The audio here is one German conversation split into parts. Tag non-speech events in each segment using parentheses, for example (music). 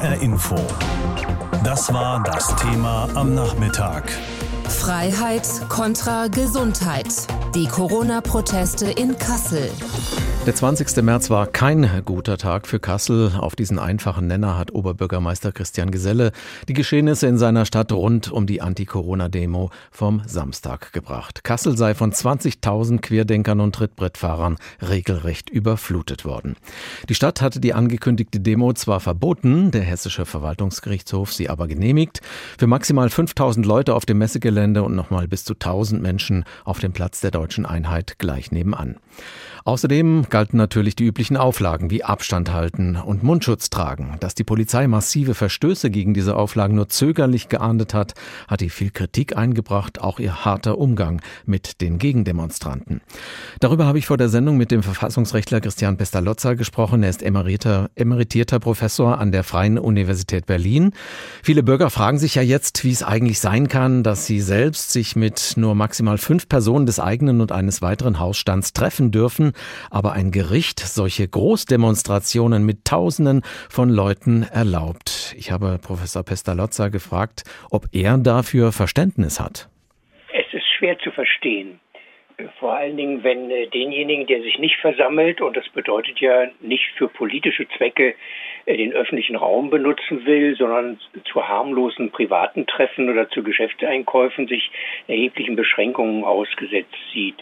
HR Info. Das war das Thema am Nachmittag. Freiheit kontra Gesundheit. Die Corona-Proteste in Kassel. Der 20. März war kein guter Tag für Kassel. Auf diesen einfachen Nenner hat Oberbürgermeister Christian Geselle die Geschehnisse in seiner Stadt rund um die Anti-Corona-Demo vom Samstag gebracht. Kassel sei von 20.000 Querdenkern und Trittbrettfahrern regelrecht überflutet worden. Die Stadt hatte die angekündigte Demo zwar verboten, der hessische Verwaltungsgerichtshof sie aber genehmigt. Für maximal 5.000 Leute auf dem Messegelände und nochmal bis zu 1.000 Menschen auf dem Platz der deutschen Einheit gleich nebenan. Außerdem galten natürlich die üblichen Auflagen wie Abstand halten und Mundschutz tragen. Dass die Polizei massive Verstöße gegen diese Auflagen nur zögerlich geahndet hat, hat die viel Kritik eingebracht, auch ihr harter Umgang mit den Gegendemonstranten. Darüber habe ich vor der Sendung mit dem Verfassungsrechtler Christian Pestalozza gesprochen. Er ist emeriter, emeritierter Professor an der Freien Universität Berlin. Viele Bürger fragen sich ja jetzt, wie es eigentlich sein kann, dass sie selbst sich mit nur maximal fünf Personen des eigenen und eines weiteren Hausstands treffen dürfen, aber ein Gericht solche Großdemonstrationen mit Tausenden von Leuten erlaubt. Ich habe Professor Pestalozza gefragt, ob er dafür Verständnis hat. Es ist schwer zu verstehen. Vor allen Dingen, wenn äh, denjenigen, der sich nicht versammelt, und das bedeutet ja nicht für politische Zwecke den öffentlichen Raum benutzen will, sondern zu harmlosen privaten Treffen oder zu Geschäftseinkäufen sich erheblichen Beschränkungen ausgesetzt sieht.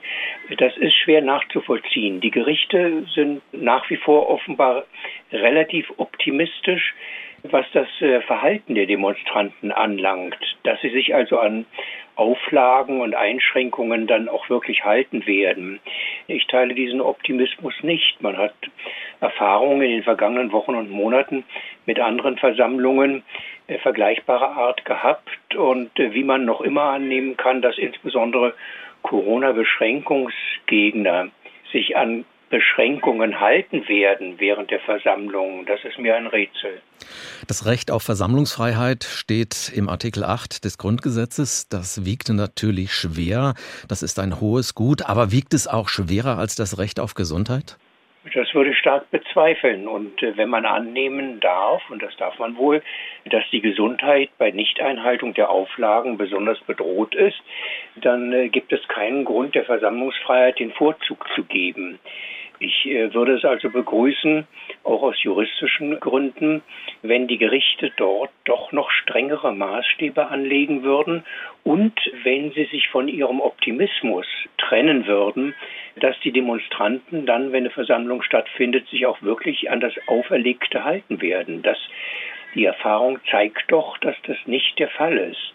Das ist schwer nachzuvollziehen. Die Gerichte sind nach wie vor offenbar relativ optimistisch was das äh, Verhalten der Demonstranten anlangt, dass sie sich also an Auflagen und Einschränkungen dann auch wirklich halten werden. Ich teile diesen Optimismus nicht. Man hat Erfahrungen in den vergangenen Wochen und Monaten mit anderen Versammlungen äh, vergleichbarer Art gehabt und äh, wie man noch immer annehmen kann, dass insbesondere Corona-Beschränkungsgegner sich an Beschränkungen halten werden während der Versammlung, das ist mir ein Rätsel. Das Recht auf Versammlungsfreiheit steht im Artikel 8 des Grundgesetzes. Das wiegt natürlich schwer. Das ist ein hohes Gut. Aber wiegt es auch schwerer als das Recht auf Gesundheit? Das würde ich stark bezweifeln. Und äh, wenn man annehmen darf, und das darf man wohl, dass die Gesundheit bei Nichteinhaltung der Auflagen besonders bedroht ist, dann äh, gibt es keinen Grund der Versammlungsfreiheit den Vorzug zu geben. Ich äh, würde es also begrüßen, auch aus juristischen Gründen, wenn die Gerichte dort doch noch strengere Maßstäbe anlegen würden und wenn sie sich von ihrem Optimismus trennen würden, dass die Demonstranten dann, wenn eine Versammlung stattfindet, sich auch wirklich an das Auferlegte halten werden. Das die Erfahrung zeigt doch, dass das nicht der Fall ist.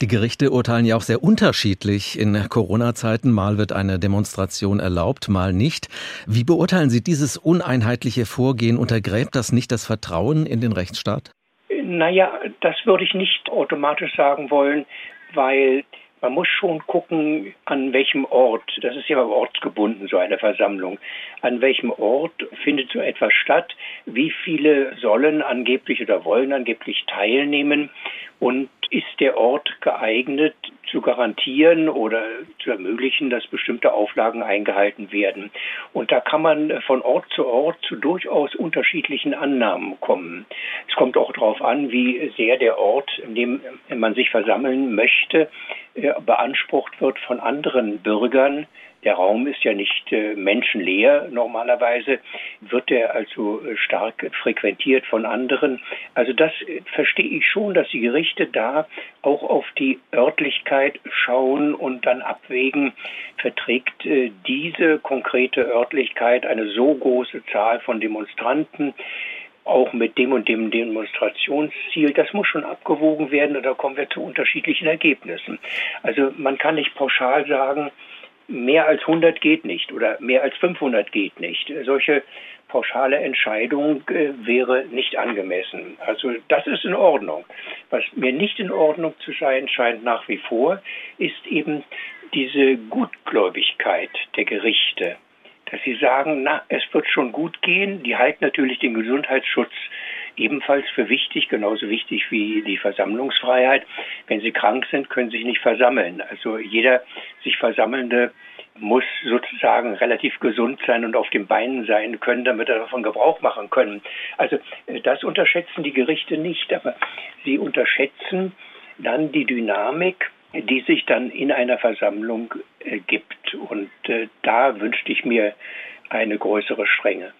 Die Gerichte urteilen ja auch sehr unterschiedlich in Corona-Zeiten. Mal wird eine Demonstration erlaubt, mal nicht. Wie beurteilen Sie dieses uneinheitliche Vorgehen? Untergräbt das nicht das Vertrauen in den Rechtsstaat? Naja, das würde ich nicht automatisch sagen wollen, weil man muss schon gucken, an welchem Ort, das ist ja ortsgebunden, so eine Versammlung, an welchem Ort findet so etwas statt, wie viele sollen angeblich oder wollen angeblich teilnehmen und ist der Ort geeignet zu garantieren oder zu ermöglichen, dass bestimmte Auflagen eingehalten werden. Und da kann man von Ort zu Ort zu durchaus unterschiedlichen Annahmen kommen. Es kommt auch darauf an, wie sehr der Ort, in dem man sich versammeln möchte, äh, beansprucht wird von anderen Bürgern, der Raum ist ja nicht äh, menschenleer normalerweise, wird er also äh, stark frequentiert von anderen. Also das äh, verstehe ich schon, dass die Gerichte da auch auf die Örtlichkeit schauen und dann abwägen, verträgt diese konkrete Örtlichkeit eine so große Zahl von Demonstranten, auch mit dem und dem Demonstrationsziel, das muss schon abgewogen werden und da kommen wir zu unterschiedlichen Ergebnissen. Also man kann nicht pauschal sagen, mehr als 100 geht nicht oder mehr als 500 geht nicht. Solche pauschale Entscheidung äh, wäre nicht angemessen. Also das ist in Ordnung. Was mir nicht in Ordnung zu sein scheint nach wie vor, ist eben diese Gutgläubigkeit der Gerichte dass sie sagen, na, es wird schon gut gehen. Die halten natürlich den Gesundheitsschutz ebenfalls für wichtig, genauso wichtig wie die Versammlungsfreiheit. Wenn sie krank sind, können sie sich nicht versammeln. Also jeder sich Versammelnde muss sozusagen relativ gesund sein und auf den Beinen sein können, damit er davon Gebrauch machen können. Also äh, das unterschätzen die Gerichte nicht, aber sie unterschätzen dann die Dynamik, die sich dann in einer Versammlung äh, gibt. Und äh, da wünschte ich mir eine größere Strenge.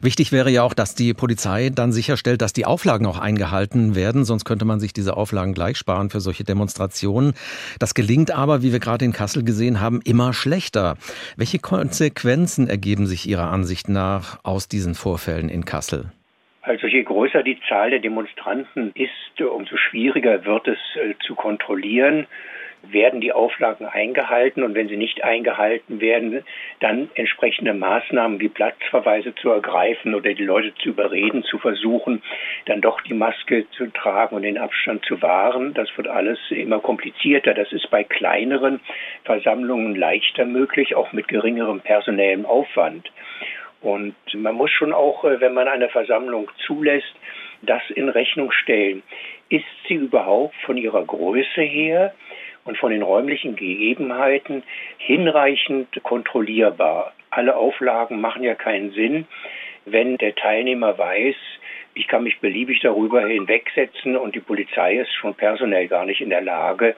Wichtig wäre ja auch, dass die Polizei dann sicherstellt, dass die Auflagen auch eingehalten werden, sonst könnte man sich diese Auflagen gleich sparen für solche Demonstrationen. Das gelingt aber, wie wir gerade in Kassel gesehen haben, immer schlechter. Welche Konsequenzen ergeben sich Ihrer Ansicht nach aus diesen Vorfällen in Kassel? Also je größer die Zahl der Demonstranten ist, umso schwieriger wird es äh, zu kontrollieren werden die Auflagen eingehalten und wenn sie nicht eingehalten werden, dann entsprechende Maßnahmen wie Platzverweise zu ergreifen oder die Leute zu überreden, zu versuchen, dann doch die Maske zu tragen und den Abstand zu wahren. Das wird alles immer komplizierter. Das ist bei kleineren Versammlungen leichter möglich, auch mit geringerem personellem Aufwand. Und man muss schon auch, äh, wenn man eine Versammlung zulässt, das in Rechnung stellen. Ist sie überhaupt von ihrer Größe her und von den räumlichen Gegebenheiten hinreichend kontrollierbar. Alle Auflagen machen ja keinen Sinn, wenn der Teilnehmer weiß, ich kann mich beliebig darüber hinwegsetzen und die Polizei ist schon personell gar nicht in der Lage,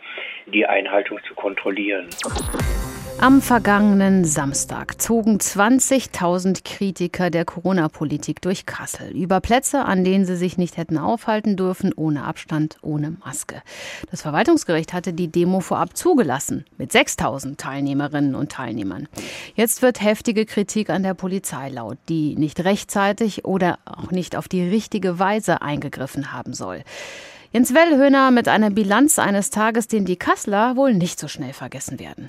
die Einhaltung zu kontrollieren. Am vergangenen Samstag zogen 20.000 Kritiker der Corona-Politik durch Kassel über Plätze, an denen sie sich nicht hätten aufhalten dürfen, ohne Abstand, ohne Maske. Das Verwaltungsgericht hatte die Demo vorab zugelassen, mit 6.000 Teilnehmerinnen und Teilnehmern. Jetzt wird heftige Kritik an der Polizei laut, die nicht rechtzeitig oder auch nicht auf die richtige Weise eingegriffen haben soll. Jens Wellhöhner mit einer Bilanz eines Tages, den die Kasseler wohl nicht so schnell vergessen werden.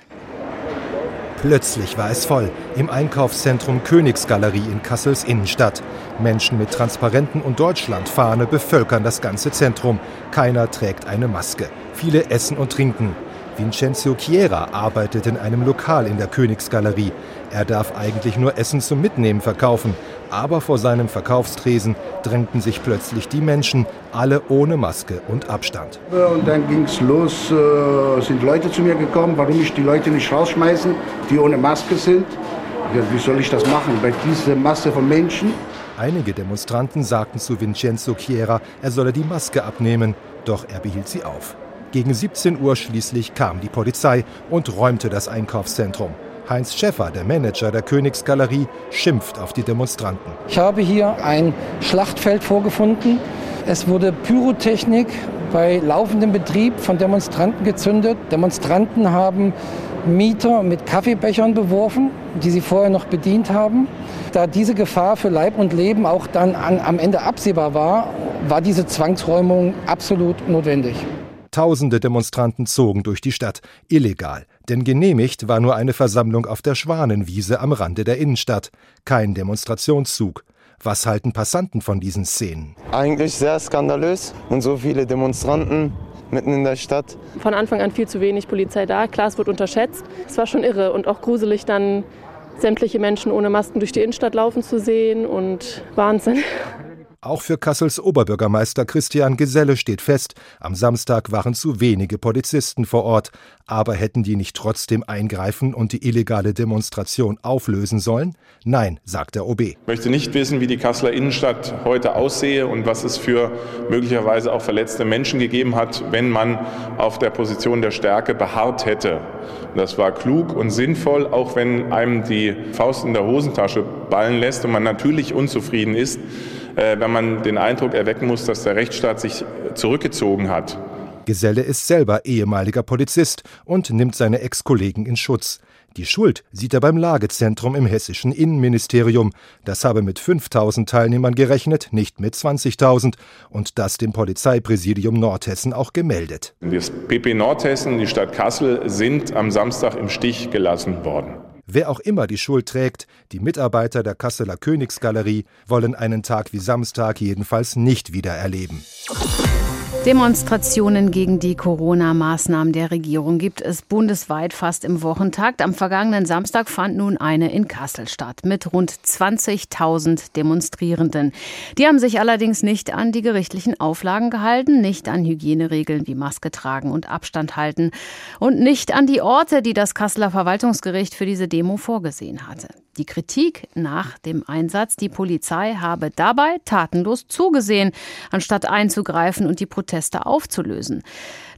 Plötzlich war es voll im Einkaufszentrum Königsgalerie in Kassels Innenstadt. Menschen mit Transparenten und Deutschlandfahne bevölkern das ganze Zentrum. Keiner trägt eine Maske. Viele essen und trinken. Vincenzo Chiera arbeitet in einem Lokal in der Königsgalerie. Er darf eigentlich nur Essen zum Mitnehmen verkaufen. Aber vor seinem Verkaufstresen drängten sich plötzlich die Menschen, alle ohne Maske und Abstand. Und dann ging es los, äh, sind Leute zu mir gekommen, warum ich die Leute nicht rausschmeißen, die ohne Maske sind. Ja, wie soll ich das machen bei dieser Masse von Menschen? Einige Demonstranten sagten zu Vincenzo Chiera, er solle die Maske abnehmen, doch er behielt sie auf. Gegen 17 Uhr schließlich kam die Polizei und räumte das Einkaufszentrum. Heinz Schäffer, der Manager der Königsgalerie, schimpft auf die Demonstranten. Ich habe hier ein Schlachtfeld vorgefunden. Es wurde Pyrotechnik bei laufendem Betrieb von Demonstranten gezündet. Demonstranten haben Mieter mit Kaffeebechern beworfen, die sie vorher noch bedient haben. Da diese Gefahr für Leib und Leben auch dann an, am Ende absehbar war, war diese Zwangsräumung absolut notwendig. Tausende Demonstranten zogen durch die Stadt, illegal, denn genehmigt war nur eine Versammlung auf der Schwanenwiese am Rande der Innenstadt, kein Demonstrationszug. Was halten Passanten von diesen Szenen? Eigentlich sehr skandalös und so viele Demonstranten mitten in der Stadt. Von Anfang an viel zu wenig Polizei da. Klar, es wird unterschätzt. Es war schon irre und auch gruselig, dann sämtliche Menschen ohne Masken durch die Innenstadt laufen zu sehen und Wahnsinn. Auch für Kassels Oberbürgermeister Christian Geselle steht fest, am Samstag waren zu wenige Polizisten vor Ort. Aber hätten die nicht trotzdem eingreifen und die illegale Demonstration auflösen sollen? Nein, sagt der OB. Ich möchte nicht wissen, wie die Kasseler Innenstadt heute aussehe und was es für möglicherweise auch verletzte Menschen gegeben hat, wenn man auf der Position der Stärke beharrt hätte. Das war klug und sinnvoll, auch wenn einem die Faust in der Hosentasche ballen lässt und man natürlich unzufrieden ist. Äh, wenn man den Eindruck erwecken muss, dass der Rechtsstaat sich zurückgezogen hat. Geselle ist selber ehemaliger Polizist und nimmt seine Ex-Kollegen in Schutz. Die Schuld sieht er beim Lagezentrum im hessischen Innenministerium. Das habe mit 5000 Teilnehmern gerechnet, nicht mit 20.000 und das dem Polizeipräsidium Nordhessen auch gemeldet. Das PP Nordhessen, die Stadt Kassel sind am Samstag im Stich gelassen worden. Wer auch immer die Schuld trägt, die Mitarbeiter der Kasseler Königsgalerie wollen einen Tag wie Samstag jedenfalls nicht wieder erleben. Demonstrationen gegen die Corona-Maßnahmen der Regierung gibt es bundesweit fast im Wochentakt. Am vergangenen Samstag fand nun eine in Kassel statt mit rund 20.000 Demonstrierenden. Die haben sich allerdings nicht an die gerichtlichen Auflagen gehalten, nicht an Hygieneregeln wie Maske tragen und Abstand halten und nicht an die Orte, die das Kasseler Verwaltungsgericht für diese Demo vorgesehen hatte. Die Kritik nach dem Einsatz, die Polizei habe dabei tatenlos zugesehen, anstatt einzugreifen und die Proteste aufzulösen.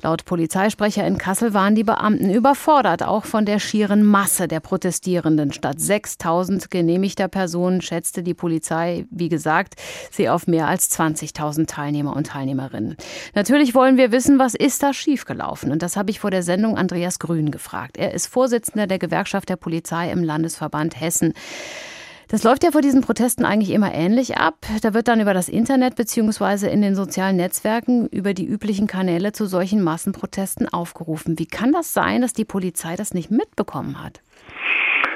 Laut Polizeisprecher in Kassel waren die Beamten überfordert, auch von der schieren Masse der Protestierenden. Statt 6000 genehmigter Personen schätzte die Polizei, wie gesagt, sie auf mehr als 20.000 Teilnehmer und Teilnehmerinnen. Natürlich wollen wir wissen, was ist da schiefgelaufen? Und das habe ich vor der Sendung Andreas Grün gefragt. Er ist Vorsitzender der Gewerkschaft der Polizei im Landesverband Hessen. Das läuft ja vor diesen Protesten eigentlich immer ähnlich ab. Da wird dann über das Internet beziehungsweise in den sozialen Netzwerken über die üblichen Kanäle zu solchen Massenprotesten aufgerufen. Wie kann das sein, dass die Polizei das nicht mitbekommen hat?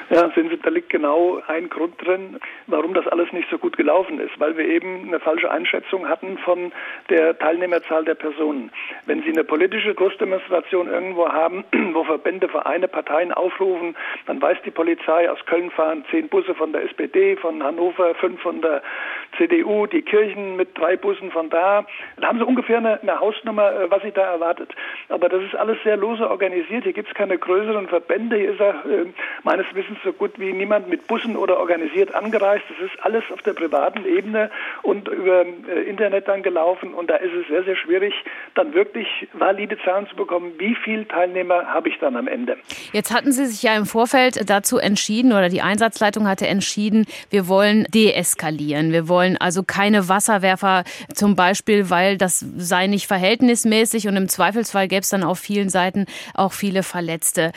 (laughs) Ja, sehen Sie, da liegt genau ein Grund drin, warum das alles nicht so gut gelaufen ist, weil wir eben eine falsche Einschätzung hatten von der Teilnehmerzahl der Personen. Wenn Sie eine politische Großdemonstration irgendwo haben, (clears throat) wo Verbände, Vereine, Parteien aufrufen, dann weiß die Polizei, aus Köln fahren zehn Busse von der SPD, von Hannover fünf von der CDU, die Kirchen mit drei Bussen von da. Dann haben Sie ungefähr eine, eine Hausnummer, äh, was Sie da erwartet. Aber das ist alles sehr lose organisiert. Hier gibt es keine größeren Verbände. Hier ist er äh, meines Wissens so gut wie niemand mit Bussen oder organisiert angereist. Das ist alles auf der privaten Ebene und über äh, Internet dann gelaufen. Und da ist es sehr, sehr schwierig, dann wirklich valide Zahlen zu bekommen. Wie viele Teilnehmer habe ich dann am Ende? Jetzt hatten Sie sich ja im Vorfeld dazu entschieden oder die Einsatzleitung hatte entschieden, wir wollen deeskalieren. Wir wollen also keine Wasserwerfer zum Beispiel, weil das sei nicht verhältnismäßig und im Zweifelsfall gäbe es dann auf vielen Seiten auch viele Verletzte.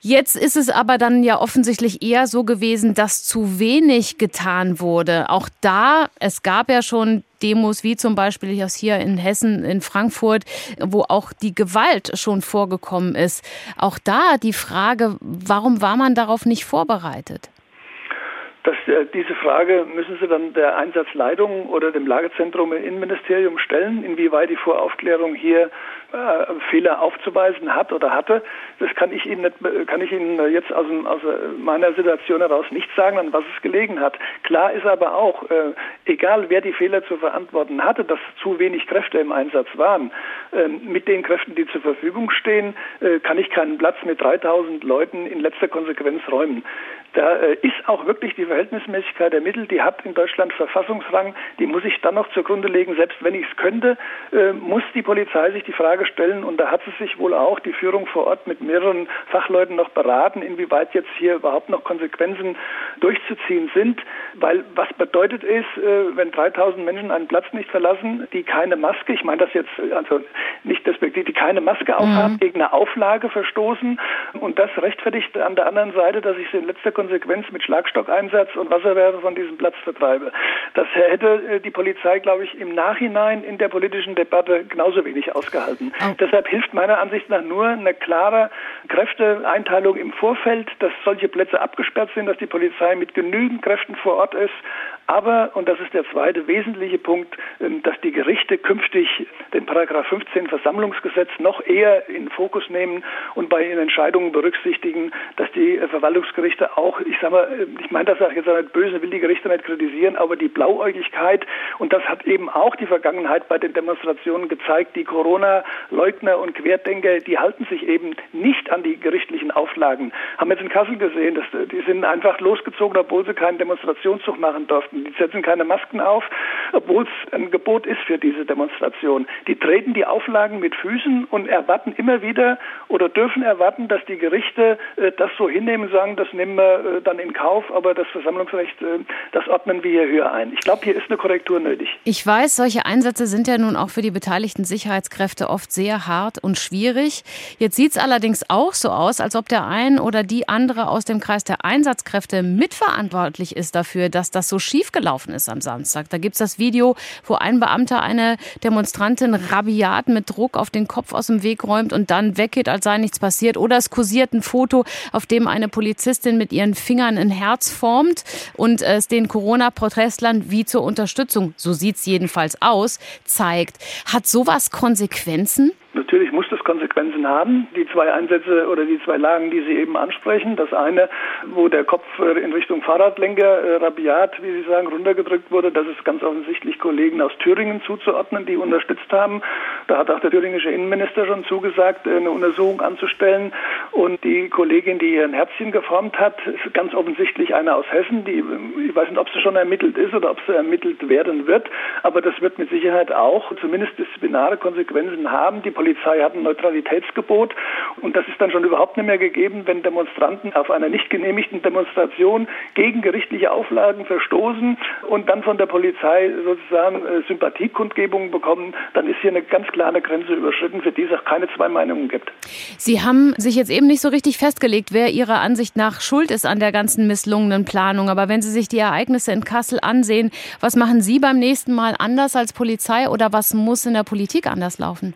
Jetzt ist es aber dann ja offensichtlich eher so gewesen, dass zu wenig getan wurde. Auch da, es gab ja schon Demos wie zum Beispiel hier in Hessen, in Frankfurt, wo auch die Gewalt schon vorgekommen ist. Auch da die Frage, warum war man darauf nicht vorbereitet? Das, äh, diese Frage müssen Sie dann der Einsatzleitung oder dem Lagezentrum im Innenministerium stellen, inwieweit die Voraufklärung hier äh, Fehler aufzuweisen hat oder hatte. Das kann ich Ihnen, nicht, kann ich Ihnen jetzt aus, aus meiner Situation heraus nicht sagen, an was es gelegen hat. Klar ist aber auch, äh, egal wer die Fehler zu verantworten hatte, dass zu wenig Kräfte im Einsatz waren. Äh, mit den Kräften, die zur Verfügung stehen, äh, kann ich keinen Platz mit 3000 Leuten in letzter Konsequenz räumen. Da äh, ist auch wirklich die Verhältnismäßigkeit der Mittel, die hat in Deutschland Verfassungsrang, die muss ich dann noch zugrunde legen. Selbst wenn ich es könnte, äh, muss die Polizei sich die Frage stellen, und da hat sie sich wohl auch die Führung vor Ort mit mehreren Fachleuten noch beraten, inwieweit jetzt hier überhaupt noch Konsequenzen durchzuziehen sind. Weil was bedeutet ist, äh, wenn 3000 Menschen einen Platz nicht verlassen, die keine Maske, ich meine das jetzt also nicht despektiv, die keine Maske aufhaben, mhm. gegen eine Auflage verstoßen und das rechtfertigt an der anderen Seite, dass ich sie in letzter Konsequenz mit Schlagstockeinsatz und Wasserwerfer von diesem Platz vertreibe. Das hätte äh, die Polizei, glaube ich, im Nachhinein in der politischen Debatte genauso wenig ausgehalten. Oh. Deshalb hilft meiner Ansicht nach nur eine klare Kräfteeinteilung im Vorfeld, dass solche Plätze abgesperrt sind, dass die Polizei mit genügend Kräften vor Ort ist, aber, und das ist der zweite wesentliche Punkt, ähm, dass die Gerichte künftig den Paragraph 15 Versammlungsgesetz noch eher in Fokus nehmen und bei ihren Entscheidungen berücksichtigen, dass die äh, Verwaltungsgerichte auch, ich sage mal, äh, ich meine das auch jetzt nicht böse, will die Gerichte nicht kritisieren, aber die Blauäugigkeit, und das hat eben auch die Vergangenheit bei den Demonstrationen gezeigt, die Corona-Leugner und Querdenker, die halten sich eben nicht an die gerichtlichen Auflagen. Haben wir jetzt in Kassel gesehen, dass, äh, die sind einfach losgezogen, obwohl sie keinen Demonstrationszug machen durften. Die setzen keine Masken auf, obwohl es ein Gebot ist für diese Demonstration. Die treten die Auflagen mit Füßen und erwarten immer wieder oder dürfen erwarten, dass die Gerichte äh, das so hinnehmen sagen, das nehmen wir äh, dann in Kauf, aber das Versammlungsrecht, äh, das ordnen wir hier höher ein. Ich glaube, hier ist eine Korrektur nötig. Ich weiß, solche Einsätze sind ja nun auch für die beteiligten Sicherheitskräfte oft sehr hart und schwierig. Jetzt sieht es allerdings auch so aus, als ob der ein oder die andere aus dem Kreis der Einsatzkräfte mitverantwortlich ist dafür, dass das so schief schiefgelaufen ist am Samstag. Da gibt es das Video, wo ein Beamter eine Demonstrantin rabiat mit Druck auf den Kopf aus dem Weg räumt und dann weggeht, als sei nichts passiert. Oder es kursiert ein Foto, auf dem eine Polizistin mit ihren Fingern ein Herz formt und es den Corona-Protestlern wie zur Unterstützung, so sieht es jedenfalls aus, zeigt. Hat sowas Konsequenzen? Natürlich muss Konsequenzen haben. Die zwei Einsätze oder die zwei Lagen, die Sie eben ansprechen. Das eine, wo der Kopf äh, in Richtung Fahrradlenker äh, rabiat, wie Sie sagen, runtergedrückt wurde, das ist ganz offensichtlich Kollegen aus Thüringen zuzuordnen, die unterstützt haben. Da hat auch der thüringische Innenminister schon zugesagt, äh, eine Untersuchung anzustellen. Und die Kollegin, die hier ein Herzchen geformt hat, ist ganz offensichtlich eine aus Hessen. Die, ich weiß nicht, ob sie schon ermittelt ist oder ob sie ermittelt werden wird. Aber das wird mit Sicherheit auch zumindest disziplinare Konsequenzen haben. Die Polizei hat ein Neutralitätsgebot und das ist dann schon überhaupt nicht mehr gegeben, wenn Demonstranten auf einer nicht genehmigten Demonstration gegen gerichtliche Auflagen verstoßen und dann von der Polizei sozusagen äh, Sympathiekundgebungen bekommen, dann ist hier eine ganz klare Grenze überschritten, für die es auch keine zwei Meinungen gibt. Sie haben sich jetzt eben nicht so richtig festgelegt, wer Ihrer Ansicht nach schuld ist an der ganzen misslungenen Planung. Aber wenn Sie sich die Ereignisse in Kassel ansehen, was machen Sie beim nächsten Mal anders als Polizei oder was muss in der Politik anders laufen?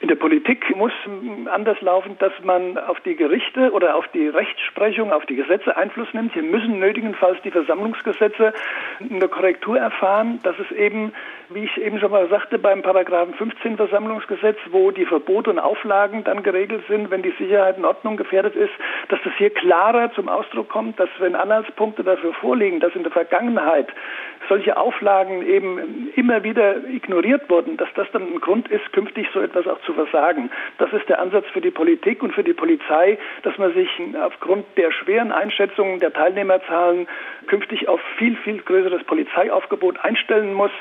In der Politik muss anders laufen, dass man auf die Gerichte oder auf die Rechtsprechung, auf die Gesetze Einfluss nimmt. Hier müssen nötigenfalls die Versammlungsgesetze eine Korrektur erfahren, dass es eben, wie ich eben schon mal sagte, beim Paragraphen 15 Versammlungsgesetz, wo die Verbote und Auflagen dann geregelt sind, wenn die Sicherheit in Ordnung gefährdet ist, dass das hier klarer zum Ausdruck kommt, dass wenn Anhaltspunkte dafür vorliegen, dass in der Vergangenheit solche Auflagen eben immer wieder ignoriert wurden, dass das dann ein Grund ist, künftig so etwas auch zu versagen. Das ist der Ansatz für die Politik und für die Polizei, dass man sich aufgrund der schweren Einschätzungen der Teilnehmerzahlen künftig auf viel, viel größeres Polizeiaufgebot einstellen muss,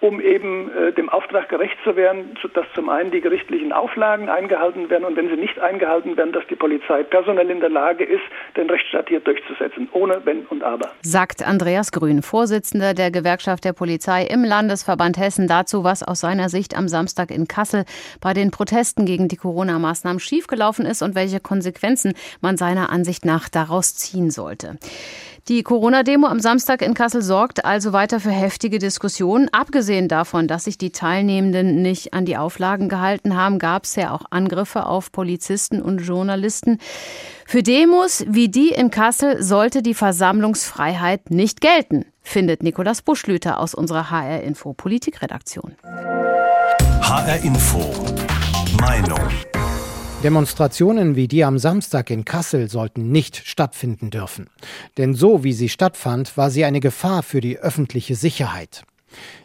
um eben äh, dem Auftrag gerecht zu werden, dass zum einen die gerichtlichen Auflagen eingehalten werden und wenn sie nicht eingehalten werden, dass die Polizei personell in der Lage ist, den Rechtsstaat hier durchzusetzen, ohne Wenn und Aber. Sagt Andreas Grün, Vorsitzender der Gewerkschaft der Polizei im Landesverband Hessen, dazu, was aus seiner Sicht am Samstag in Kassel bei den Protesten gegen die Corona-Maßnahmen schiefgelaufen ist und welche Konsequenzen man seiner Ansicht nach daraus ziehen sollte. Die Corona-Demo am Samstag in Kassel sorgt also weiter für heftige Diskussionen. Abgesehen davon, dass sich die Teilnehmenden nicht an die Auflagen gehalten haben, gab es ja auch Angriffe auf Polizisten und Journalisten. Für Demos wie die in Kassel sollte die Versammlungsfreiheit nicht gelten, findet Nikolaus Buschlüter aus unserer HR Info Politikredaktion. HR Info. Meinung. Demonstrationen wie die am Samstag in Kassel sollten nicht stattfinden dürfen. Denn so wie sie stattfand, war sie eine Gefahr für die öffentliche Sicherheit.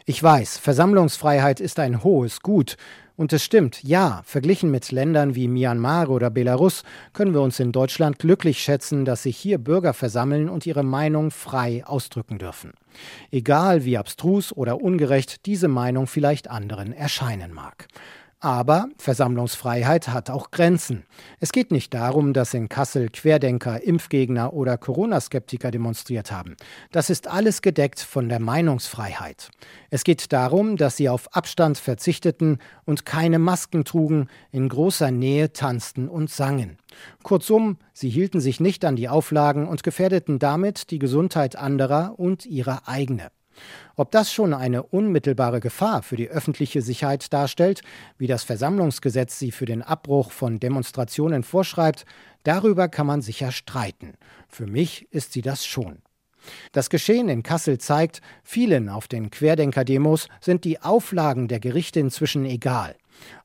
Ich weiß, Versammlungsfreiheit ist ein hohes Gut. Und es stimmt, ja, verglichen mit Ländern wie Myanmar oder Belarus können wir uns in Deutschland glücklich schätzen, dass sich hier Bürger versammeln und ihre Meinung frei ausdrücken dürfen. Egal wie abstrus oder ungerecht diese Meinung vielleicht anderen erscheinen mag. Aber Versammlungsfreiheit hat auch Grenzen. Es geht nicht darum, dass in Kassel Querdenker, Impfgegner oder Corona-Skeptiker demonstriert haben. Das ist alles gedeckt von der Meinungsfreiheit. Es geht darum, dass sie auf Abstand verzichteten und keine Masken trugen, in großer Nähe tanzten und sangen. Kurzum, sie hielten sich nicht an die Auflagen und gefährdeten damit die Gesundheit anderer und ihre eigene. Ob das schon eine unmittelbare Gefahr für die öffentliche Sicherheit darstellt, wie das Versammlungsgesetz sie für den Abbruch von Demonstrationen vorschreibt, darüber kann man sicher streiten. Für mich ist sie das schon. Das Geschehen in Kassel zeigt, vielen auf den Querdenker-Demos sind die Auflagen der Gerichte inzwischen egal.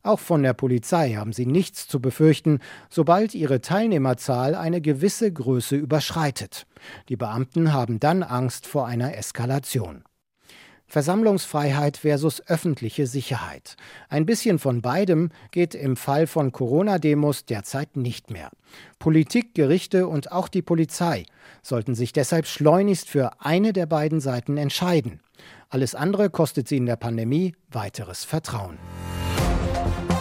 Auch von der Polizei haben sie nichts zu befürchten, sobald ihre Teilnehmerzahl eine gewisse Größe überschreitet. Die Beamten haben dann Angst vor einer Eskalation. Versammlungsfreiheit versus öffentliche Sicherheit. Ein bisschen von beidem geht im Fall von Corona-Demos derzeit nicht mehr. Politik, Gerichte und auch die Polizei sollten sich deshalb schleunigst für eine der beiden Seiten entscheiden. Alles andere kostet sie in der Pandemie weiteres Vertrauen.